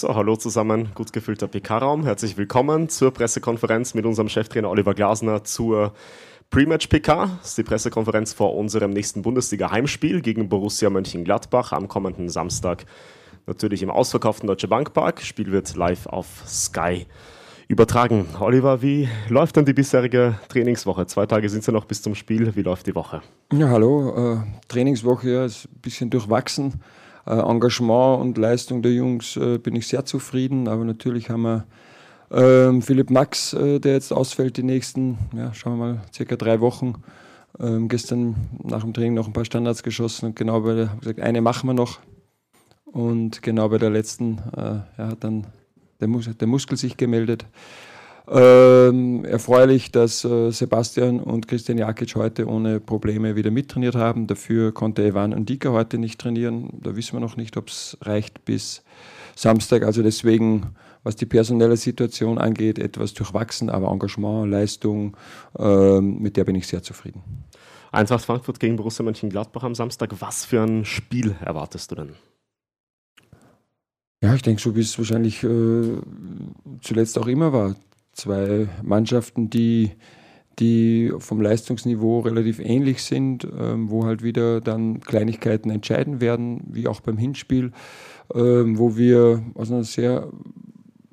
So, hallo zusammen, gut gefüllter PK-Raum. Herzlich willkommen zur Pressekonferenz mit unserem Cheftrainer Oliver Glasner zur Pre-Match PK. Das ist die Pressekonferenz vor unserem nächsten Bundesliga-Heimspiel gegen Borussia Mönchengladbach am kommenden Samstag. Natürlich im ausverkauften Deutsche Bank Park. Spiel wird live auf Sky übertragen. Oliver, wie läuft dann die bisherige Trainingswoche? Zwei Tage sind es ja noch bis zum Spiel. Wie läuft die Woche? Ja, hallo. Äh, Trainingswoche ja, ist ein bisschen durchwachsen. Äh, Engagement und Leistung der Jungs äh, bin ich sehr zufrieden, aber natürlich haben wir ähm, Philipp Max, äh, der jetzt ausfällt die nächsten, ja, schauen wir mal, circa drei Wochen. Ähm, gestern nach dem Training noch ein paar Standards geschossen und genau bei der, gesagt, eine machen wir noch. Und genau bei der letzten äh, ja, hat dann der, Mus der Muskel sich gemeldet. Ähm, erfreulich, dass äh, Sebastian und Christian Jakic heute ohne Probleme wieder mittrainiert haben. Dafür konnte Evan und Dika heute nicht trainieren. Da wissen wir noch nicht, ob es reicht bis Samstag. Also deswegen, was die personelle Situation angeht, etwas durchwachsen, aber Engagement, Leistung, ähm, mit der bin ich sehr zufrieden. Eintracht Frankfurt gegen Borussia Mönchengladbach am Samstag. Was für ein Spiel erwartest du denn? Ja, ich denke, so wie es wahrscheinlich äh, zuletzt auch immer war. Zwei Mannschaften, die, die vom Leistungsniveau relativ ähnlich sind, ähm, wo halt wieder dann Kleinigkeiten entscheiden werden, wie auch beim Hinspiel, ähm, wo wir aus einer sehr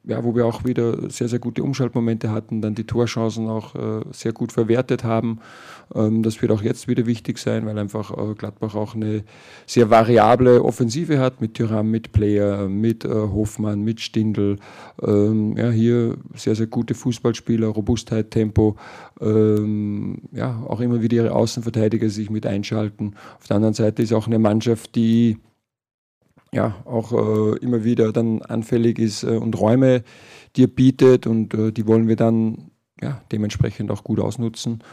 ja, wo wir auch wieder sehr, sehr gute Umschaltmomente hatten, dann die Torchancen auch äh, sehr gut verwertet haben. Ähm, das wird auch jetzt wieder wichtig sein, weil einfach äh, Gladbach auch eine sehr variable Offensive hat mit Tyram, mit Player, mit äh, Hofmann, mit Stindl. Ähm, ja, hier sehr, sehr gute Fußballspieler, Robustheit, Tempo. Ähm, ja, auch immer wieder ihre Außenverteidiger sich mit einschalten. Auf der anderen Seite ist auch eine Mannschaft, die ja auch äh, immer wieder dann anfällig ist äh, und Räume dir bietet und äh, die wollen wir dann ja, dementsprechend auch gut ausnutzen.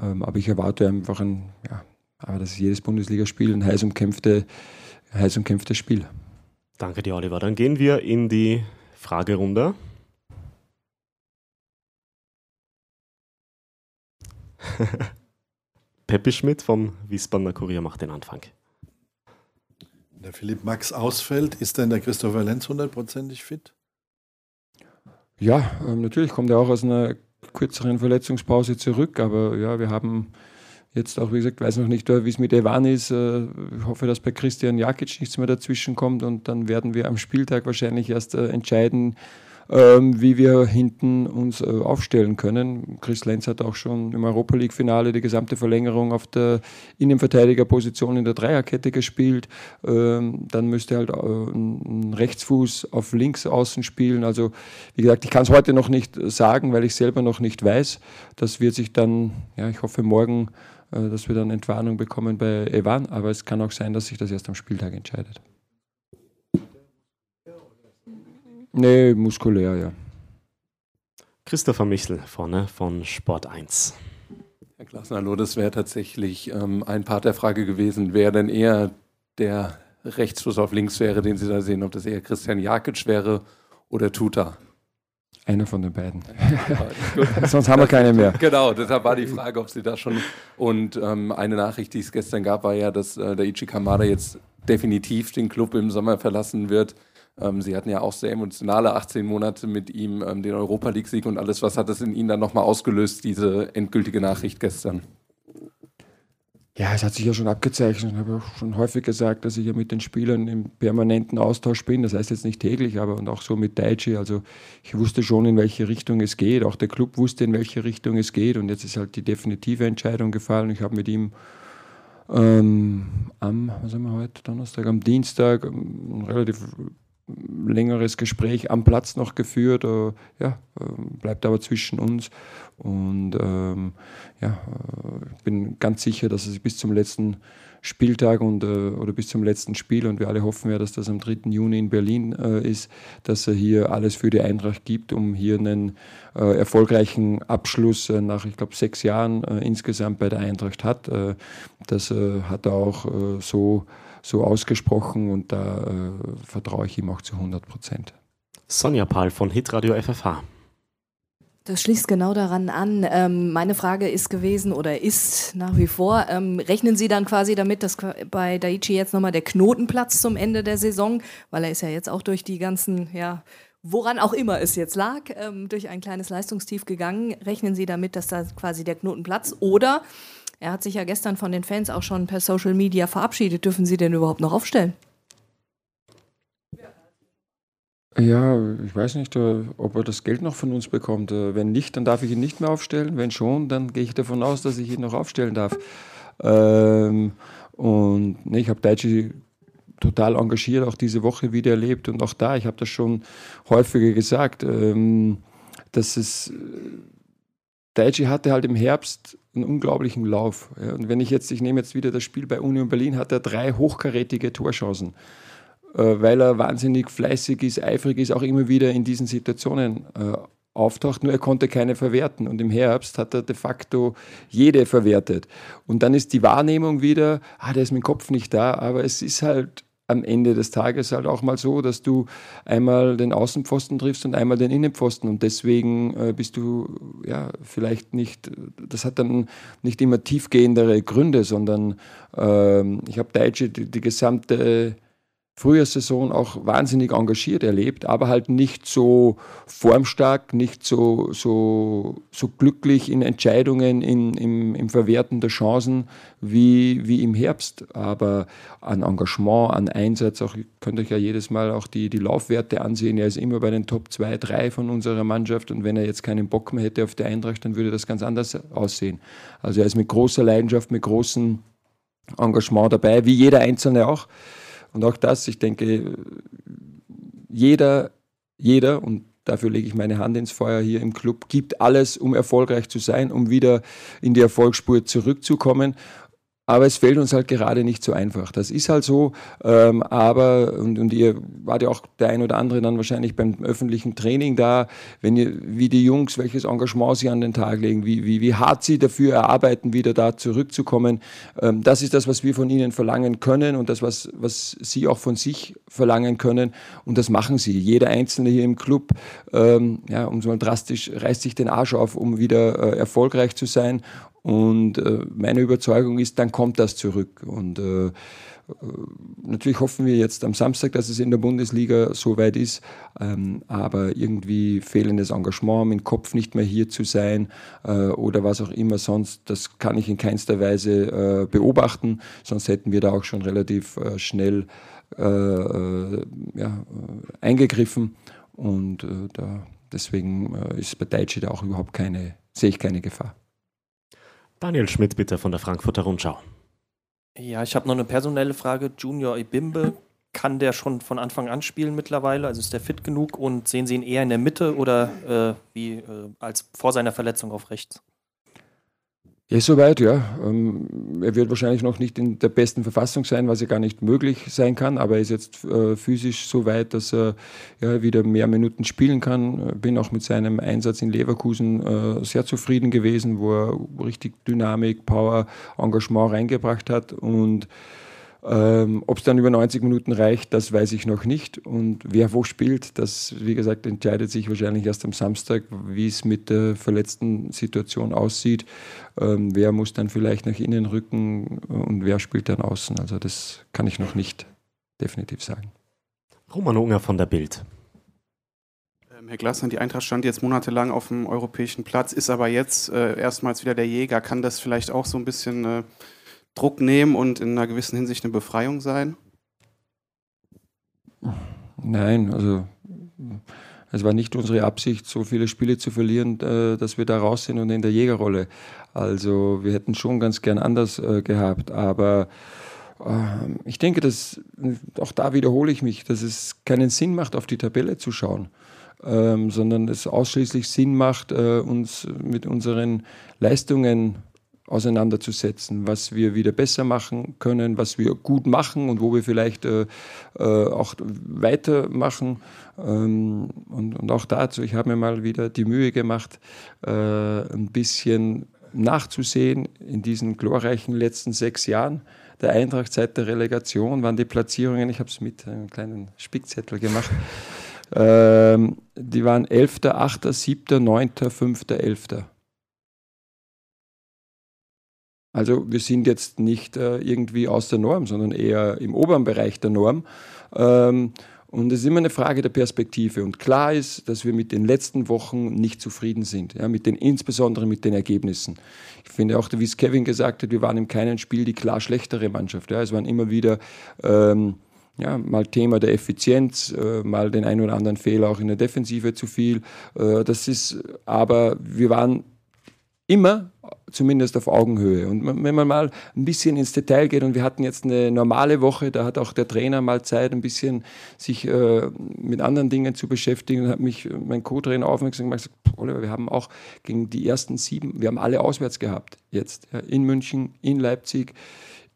Ähm, aber ich erwarte einfach ein, ja, aber das ist jedes Bundesligaspiel ein heiß umkämpfte, heiß umkämpftes Spiel. Danke dir, Oliver. Dann gehen wir in die Fragerunde. Peppi Schmidt vom Wiesbadener Kurier macht den Anfang der Philipp Max ausfällt, ist denn der Christopher Lenz hundertprozentig fit? Ja, ähm, natürlich kommt er auch aus einer kürzeren Verletzungspause zurück, aber ja, wir haben jetzt auch, wie gesagt, weiß noch nicht, wie es mit Evan ist. Äh, ich hoffe, dass bei Christian Jakic nichts mehr dazwischen kommt und dann werden wir am Spieltag wahrscheinlich erst äh, entscheiden, ähm, wie wir hinten uns äh, aufstellen können. Chris Lenz hat auch schon im Europa League-Finale die gesamte Verlängerung auf der Innenverteidigerposition in der Dreierkette gespielt. Ähm, dann müsste halt äh, ein Rechtsfuß auf links außen spielen. Also, wie gesagt, ich kann es heute noch nicht sagen, weil ich selber noch nicht weiß. Das wird sich dann, ja, ich hoffe morgen, äh, dass wir dann Entwarnung bekommen bei Evan, aber es kann auch sein, dass sich das erst am Spieltag entscheidet. Nee, muskulär, ja. Christopher Michel vorne von Sport 1. Herr Klassen, hallo, das wäre tatsächlich ähm, ein Part der Frage gewesen, wer denn eher der Rechtsfuß auf links wäre, den Sie da sehen, ob das eher Christian Jakic wäre oder Tuta. Einer von den beiden. Sonst haben wir keine mehr. Genau, deshalb war die Frage, ob Sie da schon. Und ähm, eine Nachricht, die es gestern gab, war ja, dass äh, der Ichi Kamada jetzt definitiv den Club im Sommer verlassen wird. Ähm, Sie hatten ja auch sehr emotionale 18 Monate mit ihm, ähm, den Europa League-Sieg und alles. Was hat das in Ihnen dann nochmal ausgelöst, diese endgültige Nachricht gestern? Ja, es hat sich ja schon abgezeichnet. Ich habe auch schon häufig gesagt, dass ich ja mit den Spielern im permanenten Austausch bin. Das heißt jetzt nicht täglich, aber und auch so mit Daichi. Also ich wusste schon, in welche Richtung es geht. Auch der Club wusste, in welche Richtung es geht. Und jetzt ist halt die definitive Entscheidung gefallen. Ich habe mit ihm ähm, am, was haben wir heute, Donnerstag, am Dienstag ein relativ längeres Gespräch am Platz noch geführt. Äh, ja, äh, bleibt aber zwischen uns. Und ähm, ja, äh, ich bin ganz sicher, dass es bis zum letzten Spieltag und, äh, oder bis zum letzten Spiel, und wir alle hoffen ja, dass das am 3. Juni in Berlin äh, ist, dass er hier alles für die Eintracht gibt, um hier einen äh, erfolgreichen Abschluss äh, nach, ich glaube, sechs Jahren äh, insgesamt bei der Eintracht hat. Äh, das hat er auch so so ausgesprochen und da äh, vertraue ich ihm auch zu 100 Prozent. Sonja Pahl von Hitradio FFH. Das schließt genau daran an. Ähm, meine Frage ist gewesen oder ist nach wie vor, ähm, rechnen Sie dann quasi damit, dass bei Daichi jetzt nochmal der Knotenplatz zum Ende der Saison, weil er ist ja jetzt auch durch die ganzen, ja, woran auch immer es jetzt lag, ähm, durch ein kleines Leistungstief gegangen. Rechnen Sie damit, dass da quasi der Knotenplatz oder er hat sich ja gestern von den Fans auch schon per Social Media verabschiedet. Dürfen Sie denn überhaupt noch aufstellen? Ja, ich weiß nicht, äh, ob er das Geld noch von uns bekommt. Äh, wenn nicht, dann darf ich ihn nicht mehr aufstellen. Wenn schon, dann gehe ich davon aus, dass ich ihn noch aufstellen darf. Ähm, und ne, ich habe Daichi total engagiert, auch diese Woche wieder erlebt. Und auch da, ich habe das schon häufiger gesagt, ähm, dass es. Daichi hatte halt im Herbst einen unglaublichen Lauf. Ja. Und wenn ich jetzt, ich nehme jetzt wieder das Spiel bei Union Berlin, hat er drei hochkarätige Torchancen. Äh, weil er wahnsinnig fleißig ist, eifrig ist, auch immer wieder in diesen Situationen äh, auftaucht, nur er konnte keine verwerten. Und im Herbst hat er de facto jede verwertet. Und dann ist die Wahrnehmung wieder, ah, der ist mit dem Kopf nicht da, aber es ist halt am Ende des Tages halt auch mal so, dass du einmal den Außenpfosten triffst und einmal den Innenpfosten. Und deswegen äh, bist du ja vielleicht nicht, das hat dann nicht immer tiefgehendere Gründe, sondern äh, ich habe Daichi die, die gesamte Frühjahrssaison auch wahnsinnig engagiert erlebt, aber halt nicht so formstark, nicht so, so, so glücklich in Entscheidungen, in, im, im Verwerten der Chancen wie, wie im Herbst. Aber an Engagement, an Einsatz, auch, ihr könnt euch ja jedes Mal auch die, die Laufwerte ansehen. Er ist immer bei den Top 2, 3 von unserer Mannschaft und wenn er jetzt keinen Bock mehr hätte auf die Eintracht, dann würde das ganz anders aussehen. Also er ist mit großer Leidenschaft, mit großem Engagement dabei, wie jeder Einzelne auch. Und auch das, ich denke, jeder, jeder, und dafür lege ich meine Hand ins Feuer hier im Club, gibt alles, um erfolgreich zu sein, um wieder in die Erfolgsspur zurückzukommen. Aber es fällt uns halt gerade nicht so einfach. Das ist halt so. Ähm, aber, und, und ihr wart ja auch der ein oder andere dann wahrscheinlich beim öffentlichen Training da, wenn ihr, wie die Jungs, welches Engagement sie an den Tag legen, wie, wie, wie hart sie dafür erarbeiten, wieder da zurückzukommen. Ähm, das ist das, was wir von ihnen verlangen können und das, was, was sie auch von sich verlangen können. Und das machen sie. Jeder Einzelne hier im Club, ähm, ja, um so mal drastisch, reißt sich den Arsch auf, um wieder äh, erfolgreich zu sein. Und äh, meine Überzeugung ist, dann kommt das zurück. Und äh, äh, natürlich hoffen wir jetzt am Samstag, dass es in der Bundesliga so weit ist. Ähm, aber irgendwie fehlendes Engagement, dem Kopf nicht mehr hier zu sein äh, oder was auch immer sonst, das kann ich in keinster Weise äh, beobachten. Sonst hätten wir da auch schon relativ äh, schnell ja, eingegriffen. Und da, deswegen ist bei Daichi da auch überhaupt keine, sehe ich keine Gefahr. Daniel Schmidt bitte von der Frankfurter Rundschau. Ja, ich habe noch eine personelle Frage. Junior Ibimbe, kann der schon von Anfang an spielen mittlerweile? Also ist der fit genug und sehen Sie ihn eher in der Mitte oder äh, wie äh, als vor seiner Verletzung auf rechts? Ist soweit, ja. Ähm, er wird wahrscheinlich noch nicht in der besten Verfassung sein, was ja gar nicht möglich sein kann, aber er ist jetzt äh, physisch so weit, dass er ja, wieder mehr Minuten spielen kann. Bin auch mit seinem Einsatz in Leverkusen äh, sehr zufrieden gewesen, wo er richtig Dynamik, Power, Engagement reingebracht hat und ähm, Ob es dann über 90 Minuten reicht, das weiß ich noch nicht. Und wer wo spielt, das, wie gesagt, entscheidet sich wahrscheinlich erst am Samstag, wie es mit der verletzten Situation aussieht. Ähm, wer muss dann vielleicht nach innen rücken und wer spielt dann außen. Also das kann ich noch nicht definitiv sagen. Roman Unger von der Bild. Ähm, Herr Glasner, die Eintracht stand jetzt monatelang auf dem europäischen Platz, ist aber jetzt äh, erstmals wieder der Jäger. Kann das vielleicht auch so ein bisschen... Äh Druck nehmen und in einer gewissen Hinsicht eine Befreiung sein? Nein, also es war nicht unsere Absicht, so viele Spiele zu verlieren, äh, dass wir da raus sind und in der Jägerrolle. Also wir hätten schon ganz gern anders äh, gehabt, aber äh, ich denke, dass auch da wiederhole ich mich, dass es keinen Sinn macht, auf die Tabelle zu schauen. Ähm, sondern es ausschließlich Sinn macht, äh, uns mit unseren Leistungen auseinanderzusetzen, was wir wieder besser machen können, was wir gut machen und wo wir vielleicht äh, äh, auch weitermachen. Ähm, und, und, auch dazu, ich habe mir mal wieder die Mühe gemacht, äh, ein bisschen nachzusehen in diesen glorreichen letzten sechs Jahren der Eintracht seit der Relegation waren die Platzierungen, ich habe es mit einem kleinen Spickzettel gemacht, ähm, die waren 11., 8., 7., 9., 5., 11. Also wir sind jetzt nicht äh, irgendwie aus der Norm, sondern eher im oberen Bereich der Norm. Ähm, und es ist immer eine Frage der Perspektive. Und klar ist, dass wir mit den letzten Wochen nicht zufrieden sind, ja, mit den, insbesondere mit den Ergebnissen. Ich finde auch, wie es Kevin gesagt hat, wir waren in keinem Spiel die klar schlechtere Mannschaft. Ja. Es waren immer wieder ähm, ja, mal Thema der Effizienz, äh, mal den einen oder anderen Fehler auch in der Defensive zu viel. Äh, das ist, aber wir waren immer zumindest auf Augenhöhe. Und wenn man mal ein bisschen ins Detail geht, und wir hatten jetzt eine normale Woche, da hat auch der Trainer mal Zeit, ein bisschen sich äh, mit anderen Dingen zu beschäftigen, und hat mich mein Co-Trainer aufmerksam gemacht, gesagt, Oliver, wir haben auch gegen die ersten sieben, wir haben alle auswärts gehabt jetzt, ja, in München, in Leipzig,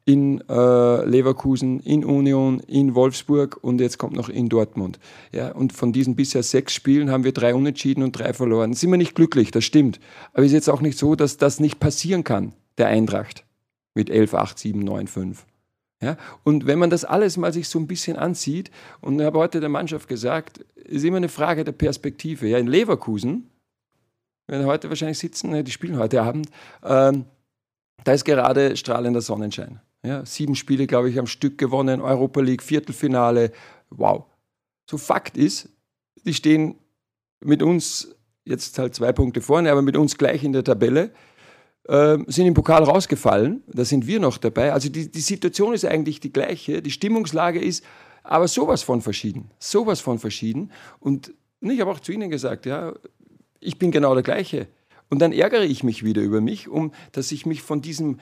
in äh, Leverkusen, in Union, in Wolfsburg und jetzt kommt noch in Dortmund. Ja, und von diesen bisher sechs Spielen haben wir drei unentschieden und drei verloren. Sind wir nicht glücklich, das stimmt. Aber es ist jetzt auch nicht so, dass das nicht passieren kann, der Eintracht mit 11, 8, 7, 9, 5. Ja, und wenn man das alles mal sich so ein bisschen ansieht, und ich habe heute der Mannschaft gesagt, ist immer eine Frage der Perspektive. Ja, in Leverkusen, wenn heute wahrscheinlich sitzen, die spielen heute Abend, ähm, da ist gerade strahlender Sonnenschein. Ja, sieben Spiele, glaube ich, am Stück gewonnen, Europa League, Viertelfinale. Wow. So Fakt ist, die stehen mit uns jetzt halt zwei Punkte vorne, aber mit uns gleich in der Tabelle, äh, sind im Pokal rausgefallen. Da sind wir noch dabei. Also die, die Situation ist eigentlich die gleiche. Die Stimmungslage ist aber sowas von verschieden. Sowas von verschieden. Und ich habe auch zu Ihnen gesagt, ja, ich bin genau der gleiche. Und dann ärgere ich mich wieder über mich, um dass ich mich von diesem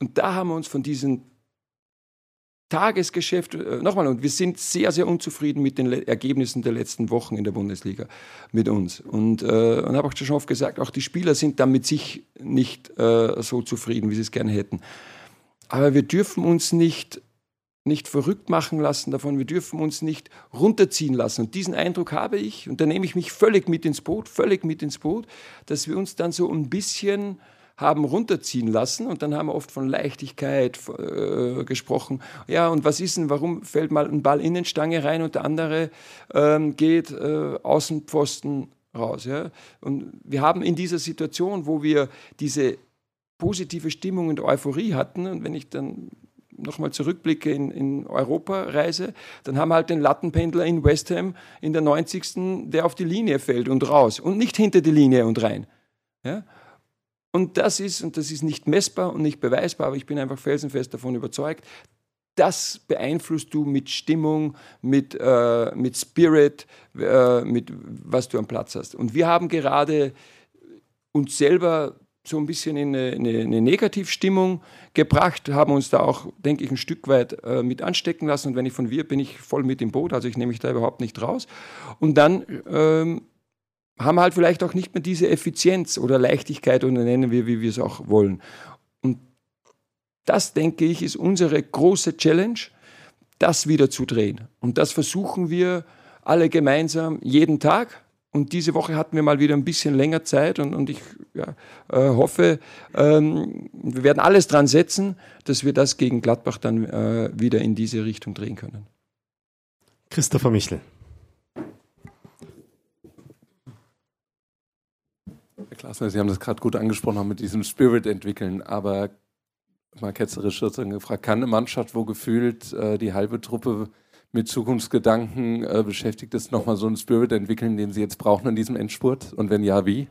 und da haben wir uns von diesem Tagesgeschäft, äh, nochmal, und wir sind sehr, sehr unzufrieden mit den Le Ergebnissen der letzten Wochen in der Bundesliga mit uns. Und, äh, und habe auch schon oft gesagt, auch die Spieler sind dann mit sich nicht äh, so zufrieden, wie sie es gerne hätten. Aber wir dürfen uns nicht, nicht verrückt machen lassen davon, wir dürfen uns nicht runterziehen lassen. Und diesen Eindruck habe ich, und da nehme ich mich völlig mit ins Boot, völlig mit ins Boot, dass wir uns dann so ein bisschen haben runterziehen lassen und dann haben wir oft von Leichtigkeit äh, gesprochen. Ja, und was ist denn, warum fällt mal ein Ball in den Stange rein und der andere ähm, geht äh, Außenpfosten raus? Ja? Und wir haben in dieser Situation, wo wir diese positive Stimmung und Euphorie hatten, und wenn ich dann nochmal zurückblicke in, in Europa-Reise, dann haben wir halt den Lattenpendler in West Ham in der 90. der auf die Linie fällt und raus und nicht hinter die Linie und rein. Ja? Und das ist, und das ist nicht messbar und nicht beweisbar, aber ich bin einfach felsenfest davon überzeugt, das beeinflusst du mit Stimmung, mit, äh, mit Spirit, äh, mit was du am Platz hast. Und wir haben gerade uns selber so ein bisschen in eine, eine, eine Negativstimmung gebracht, haben uns da auch, denke ich, ein Stück weit äh, mit anstecken lassen. Und wenn ich von wir bin ich voll mit im Boot, also ich nehme mich da überhaupt nicht raus. Und dann ähm, haben halt vielleicht auch nicht mehr diese Effizienz oder Leichtigkeit oder nennen wir, wie wir es auch wollen. Und das, denke ich, ist unsere große Challenge, das wieder zu drehen. Und das versuchen wir alle gemeinsam jeden Tag. Und diese Woche hatten wir mal wieder ein bisschen länger Zeit und, und ich ja, äh, hoffe, ähm, wir werden alles dran setzen, dass wir das gegen Gladbach dann äh, wieder in diese Richtung drehen können. Christopher Michel. Klasner, Sie haben das gerade gut angesprochen, mit diesem Spirit entwickeln, aber mal ketzerisch gefragt, kann eine Mannschaft, wo gefühlt äh, die halbe Truppe mit Zukunftsgedanken äh, beschäftigt ist, nochmal so einen Spirit entwickeln, den sie jetzt brauchen in diesem Endspurt? Und wenn ja, wie?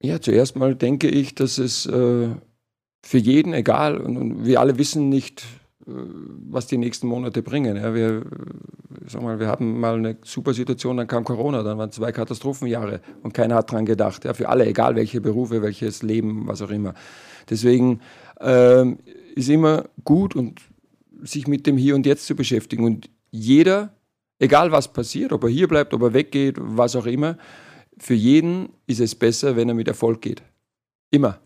Ja, zuerst mal denke ich, dass es äh, für jeden egal, und, und wir alle wissen nicht, was die nächsten Monate bringen. Ja, wir, sag mal, wir hatten mal eine super Situation, dann kam Corona, dann waren zwei Katastrophenjahre und keiner hat dran gedacht. Ja, für alle, egal welche Berufe, welches Leben, was auch immer. Deswegen ähm, ist immer gut und sich mit dem Hier und Jetzt zu beschäftigen. Und jeder, egal was passiert, ob er hier bleibt, ob er weggeht, was auch immer, für jeden ist es besser, wenn er mit Erfolg geht. Immer.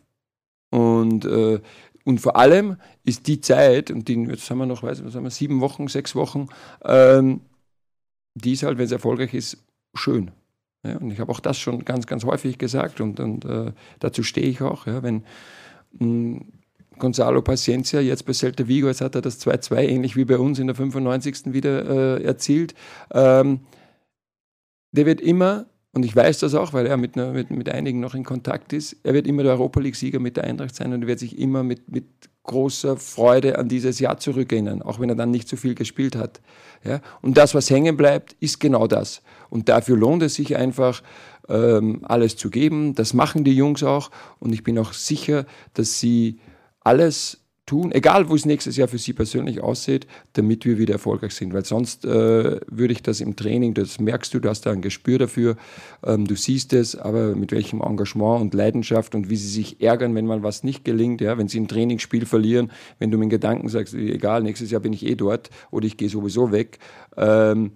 Und äh, und vor allem ist die Zeit, und die, jetzt haben wir noch, weiß, was haben wir, sieben Wochen, sechs Wochen, ähm, die ist halt, wenn es erfolgreich ist, schön. Ja, und ich habe auch das schon ganz, ganz häufig gesagt und, und äh, dazu stehe ich auch. Ja, wenn mh, hm, Gonzalo Paciencia jetzt bei Celta Vigo, jetzt hat er das 2-2 ähnlich wie bei uns in der 95. wieder äh, erzielt. Ähm, der wird immer, und ich weiß das auch, weil er mit, mit, mit einigen noch in Kontakt ist, er wird immer der Europa League-Sieger mit der Eintracht sein und er wird sich immer mit, mit großer Freude an dieses Jahr zurückerinnern, auch wenn er dann nicht so viel gespielt hat. Ja? Und das, was hängen bleibt, ist genau das. Und dafür lohnt es sich einfach, ähm, alles zu geben. Das machen die Jungs auch. Und ich bin auch sicher, dass sie alles tun, egal wo es nächstes Jahr für Sie persönlich aussieht, damit wir wieder erfolgreich sind. Weil sonst äh, würde ich das im Training, das merkst du, du hast da ein Gespür dafür, ähm, du siehst es, aber mit welchem Engagement und Leidenschaft und wie sie sich ärgern, wenn mal was nicht gelingt, ja, wenn sie ein Trainingsspiel verlieren, wenn du mit Gedanken sagst, egal, nächstes Jahr bin ich eh dort oder ich gehe sowieso weg. Ähm,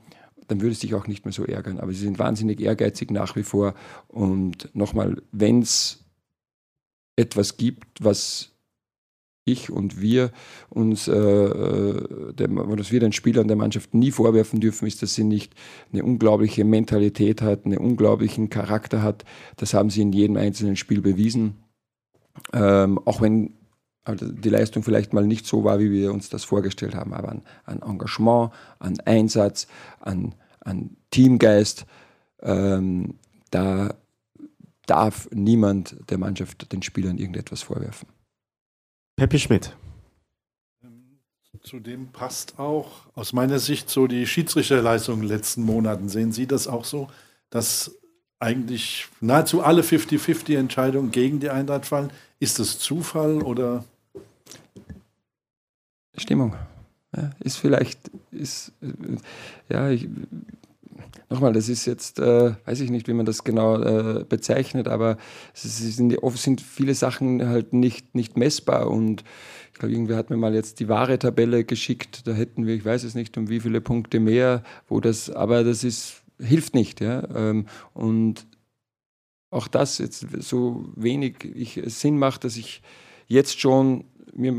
dann würde es dich auch nicht mehr so ärgern. Aber sie sind wahnsinnig ehrgeizig nach wie vor. Und nochmal, wenn es etwas gibt, was ich und wir uns, äh, äh der, was wir den Spielern der Mannschaft nie vorwerfen dürfen, ist, dass sie nicht eine unglaubliche Mentalität hat, einen unglaublichen Charakter hat. Das haben sie in jedem einzelnen Spiel bewiesen. Ähm, auch wenn also die Leistung vielleicht mal nicht so war, wie wir uns das vorgestellt haben, aber an, an Engagement, an Einsatz, an, an Teamgeist, ähm, da darf niemand der Mannschaft den Spielern irgendetwas vorwerfen. Peppi Schmidt. Zudem passt auch aus meiner Sicht so die Schiedsrichterleistung in den letzten Monaten. Sehen Sie das auch so, dass eigentlich nahezu alle 50-50 Entscheidungen gegen die Eintracht fallen? Ist das Zufall oder? Stimmung. Ja, ist vielleicht, ist, äh, ja, ich, nochmal, das ist jetzt, äh, weiß ich nicht, wie man das genau äh, bezeichnet, aber es sind, oft sind viele Sachen halt nicht, nicht messbar und ich glaube, irgendwer hat mir mal jetzt die wahre Tabelle geschickt, da hätten wir, ich weiß es nicht, um wie viele Punkte mehr, wo das, aber das ist, hilft nicht, ja, ähm, und auch das jetzt so wenig ich, Sinn macht, dass ich jetzt schon mir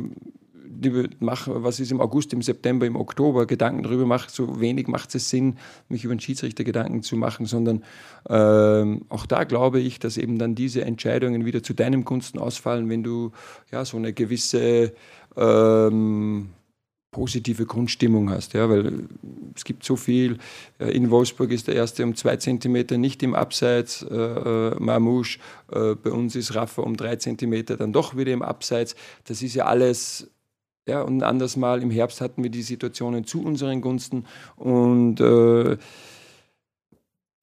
mache, was ist im August, im September, im Oktober, Gedanken darüber mache, so wenig macht es Sinn, mich über den Schiedsrichter Gedanken zu machen, sondern ähm, auch da glaube ich, dass eben dann diese Entscheidungen wieder zu deinem Gunsten ausfallen, wenn du ja so eine gewisse ähm, positive Grundstimmung hast, ja, weil es gibt so viel. Äh, in Wolfsburg ist der erste um zwei Zentimeter nicht im Abseits, äh, äh, Marmouche, äh, bei uns ist Rafa um drei Zentimeter dann doch wieder im Abseits. Das ist ja alles ja, und ein anderes Mal im Herbst hatten wir die Situationen zu unseren Gunsten. Und äh,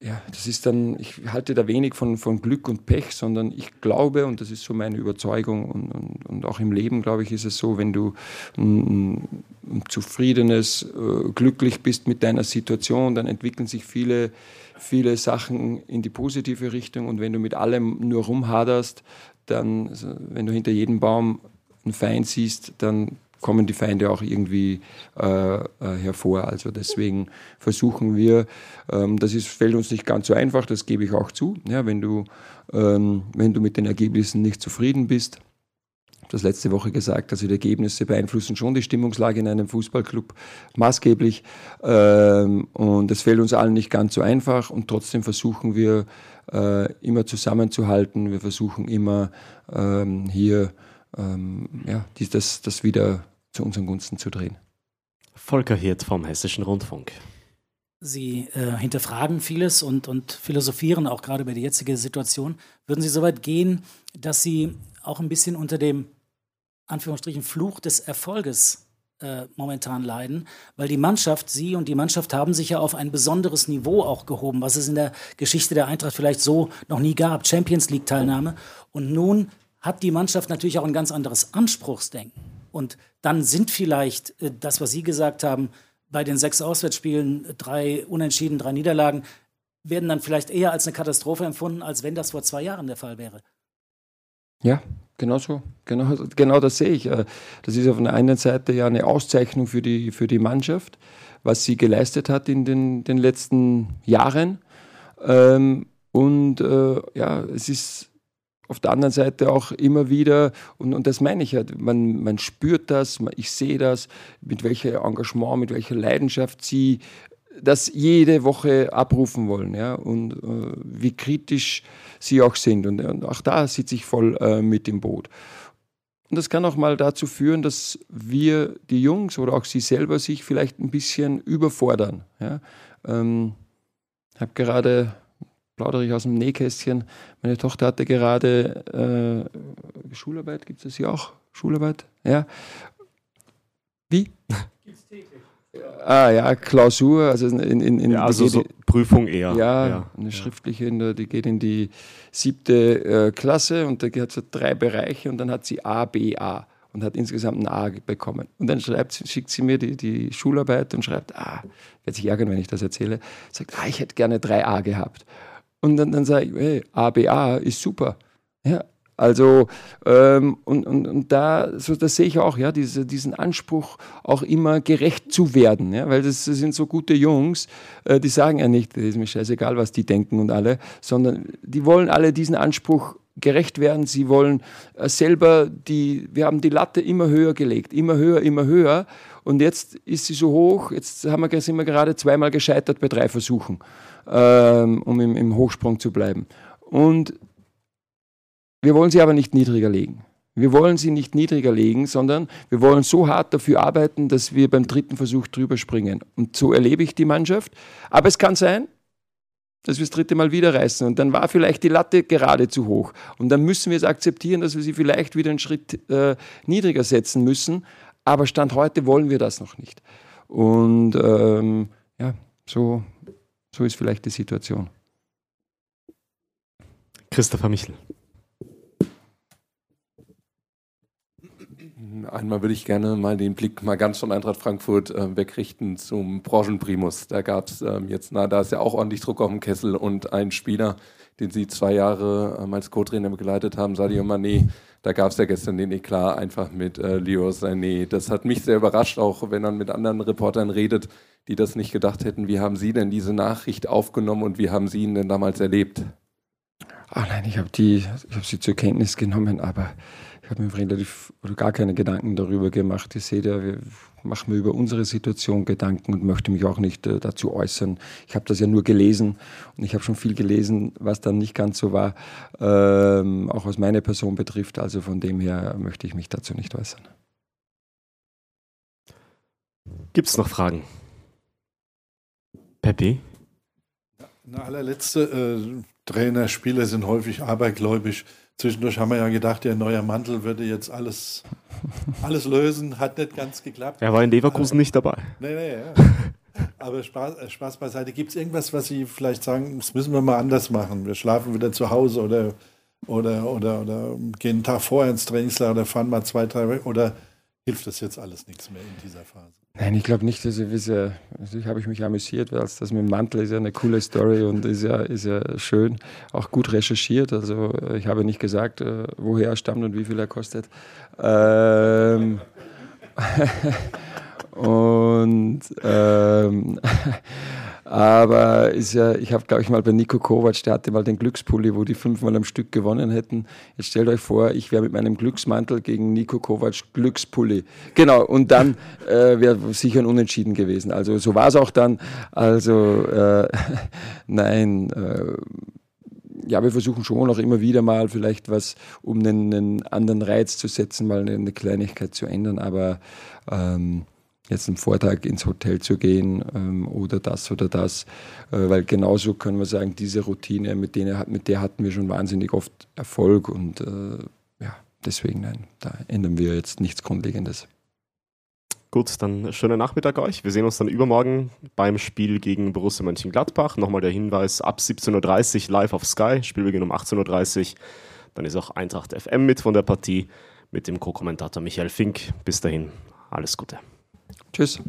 ja, das ist dann, ich halte da wenig von, von Glück und Pech, sondern ich glaube, und das ist so meine Überzeugung, und, und, und auch im Leben, glaube ich, ist es so, wenn du ein, ein zufriedenes, äh, glücklich bist mit deiner Situation, dann entwickeln sich viele, viele Sachen in die positive Richtung. Und wenn du mit allem nur rumhaderst, dann, also wenn du hinter jedem Baum einen Feind siehst, dann kommen die Feinde auch irgendwie äh, äh, hervor. Also deswegen versuchen wir, ähm, das ist, fällt uns nicht ganz so einfach, das gebe ich auch zu. Ja, wenn, du, ähm, wenn du mit den Ergebnissen nicht zufrieden bist, das letzte Woche gesagt, also die Ergebnisse beeinflussen schon die Stimmungslage in einem Fußballclub maßgeblich. Ähm, und es fällt uns allen nicht ganz so einfach und trotzdem versuchen wir äh, immer zusammenzuhalten. Wir versuchen immer ähm, hier ähm, ja, das, das wieder zu unseren Gunsten zu drehen. Volker Hirt vom Hessischen Rundfunk. Sie äh, hinterfragen vieles und, und philosophieren auch gerade über die jetzige Situation. Würden Sie so weit gehen, dass Sie auch ein bisschen unter dem Anführungsstrichen Fluch des Erfolges äh, momentan leiden, weil die Mannschaft, Sie und die Mannschaft haben sich ja auf ein besonderes Niveau auch gehoben, was es in der Geschichte der Eintracht vielleicht so noch nie gab, Champions League Teilnahme. Und nun hat die Mannschaft natürlich auch ein ganz anderes Anspruchsdenken. Und dann sind vielleicht äh, das, was Sie gesagt haben, bei den sechs Auswärtsspielen drei Unentschieden, drei Niederlagen, werden dann vielleicht eher als eine Katastrophe empfunden, als wenn das vor zwei Jahren der Fall wäre. Ja, genau so. Genau, genau das sehe ich. Äh, das ist auf der einen Seite ja eine Auszeichnung für die, für die Mannschaft, was sie geleistet hat in den, den letzten Jahren. Ähm, und äh, ja, es ist auf der anderen Seite auch immer wieder, und, und das meine ich ja, man, man spürt das, ich sehe das, mit welcher Engagement, mit welcher Leidenschaft sie das jede Woche abrufen wollen ja, und äh, wie kritisch sie auch sind. Und, und auch da sitze ich voll äh, mit im Boot. Und das kann auch mal dazu führen, dass wir, die Jungs oder auch sie selber, sich vielleicht ein bisschen überfordern. Ja. Ähm, habe gerade, plaudere ich aus dem Nähkästchen, meine Tochter hatte gerade äh, Schularbeit, gibt es das hier auch? Schularbeit? Ja. Wie? Gibt's täglich. Ah ja, Klausur, also in, in, in ja, also so Prüfung eher. Ja, ja. eine schriftliche, der, die geht in die siebte äh, Klasse und da hat so drei Bereiche und dann hat sie A, B, A und hat insgesamt ein A bekommen. Und dann schreibt, schickt sie mir die, die Schularbeit und schreibt, ah, wird sich ärgern, wenn ich das erzähle, sagt, ah, ich hätte gerne drei A gehabt. Und dann, dann sage ich, hey, A, B, A ist super. Ja, also, ähm, und, und, und da, so, das sehe ich auch, ja, diese, diesen Anspruch, auch immer gerecht zu werden, ja, weil das, das sind so gute Jungs, äh, die sagen ja nicht, es ist mir scheißegal, was die denken und alle, sondern die wollen alle diesen Anspruch gerecht werden, sie wollen äh, selber die, wir haben die Latte immer höher gelegt, immer höher, immer höher. Und jetzt ist sie so hoch, jetzt haben wir, sind wir gerade zweimal gescheitert bei drei Versuchen, ähm, um im, im Hochsprung zu bleiben. Und wir wollen sie aber nicht niedriger legen. Wir wollen sie nicht niedriger legen, sondern wir wollen so hart dafür arbeiten, dass wir beim dritten Versuch drüber springen. Und so erlebe ich die Mannschaft. Aber es kann sein, dass wir das dritte Mal wieder reißen. Und dann war vielleicht die Latte gerade zu hoch. Und dann müssen wir es akzeptieren, dass wir sie vielleicht wieder einen Schritt äh, niedriger setzen müssen. Aber Stand heute wollen wir das noch nicht. Und ähm, ja, so, so ist vielleicht die Situation. Christopher Michel. Einmal würde ich gerne mal den Blick mal ganz von Eintracht Frankfurt äh, wegrichten zum Branchenprimus. Da gab es ähm, jetzt, na, da ist ja auch ordentlich Druck auf dem Kessel und ein Spieler, den Sie zwei Jahre ähm, als Co-Trainer begleitet haben, Sadio Mané, da gab es ja gestern den Eklat einfach mit äh, Leo Sané. Das hat mich sehr überrascht, auch wenn man mit anderen Reportern redet, die das nicht gedacht hätten. Wie haben Sie denn diese Nachricht aufgenommen und wie haben Sie ihn denn damals erlebt? Ach nein, ich habe die, ich habe sie zur Kenntnis genommen, aber ich habe mir relativ oder gar keine Gedanken darüber gemacht. Ich sehe da, wir machen mir über unsere Situation Gedanken und möchte mich auch nicht äh, dazu äußern. Ich habe das ja nur gelesen und ich habe schon viel gelesen, was dann nicht ganz so war, ähm, auch was meine Person betrifft. Also von dem her möchte ich mich dazu nicht äußern. Gibt es noch Fragen? Peppi? Eine allerletzte äh, Trainer, Spieler sind häufig abergläubisch. Zwischendurch haben wir ja gedacht, der neue Mantel würde jetzt alles, alles lösen. Hat nicht ganz geklappt. Er war in Leverkusen äh, nicht dabei. Nee, nee, ja. Aber Spaß, äh, Spaß beiseite. Gibt es irgendwas, was Sie vielleicht sagen, das müssen wir mal anders machen? Wir schlafen wieder zu Hause oder, oder, oder, oder gehen einen Tag vorher ins Trainingslager oder fahren mal zwei, drei Wochen oder hilft das jetzt alles nichts mehr in dieser Phase? Nein, ich glaube nicht, dass ich wisse, natürlich habe ich mich amüsiert, weil das mit dem Mantel ist ja eine coole Story und ist ja, ist ja schön, auch gut recherchiert. Also äh, ich habe nicht gesagt, äh, woher er stammt und wie viel er kostet. Ähm, und ähm, aber ist ja, ich habe, glaube ich, mal bei Nico Kovac, der hatte mal den Glückspulli, wo die fünfmal am Stück gewonnen hätten. Jetzt stellt euch vor, ich wäre mit meinem Glücksmantel gegen Nico Kovac Glückspulli. Genau, und dann äh, wäre sicher ein Unentschieden gewesen. Also so war es auch dann. Also äh, nein. Äh, ja, wir versuchen schon auch immer wieder mal vielleicht was, um einen, einen anderen Reiz zu setzen, mal eine, Kleinigkeit zu ändern. Aber ähm, jetzt am Vortag ins Hotel zu gehen ähm, oder das oder das, äh, weil genauso können wir sagen, diese Routine, mit, denen, mit der hatten wir schon wahnsinnig oft Erfolg und äh, ja, deswegen nein, da ändern wir jetzt nichts Grundlegendes. Gut, dann schönen Nachmittag euch. Wir sehen uns dann übermorgen beim Spiel gegen Borussia Mönchengladbach. Nochmal der Hinweis, ab 17.30 Uhr live auf Sky, Spielbeginn um 18.30 Uhr. Dann ist auch Eintracht FM mit von der Partie mit dem Co-Kommentator Michael Fink. Bis dahin, alles Gute. Tschüss.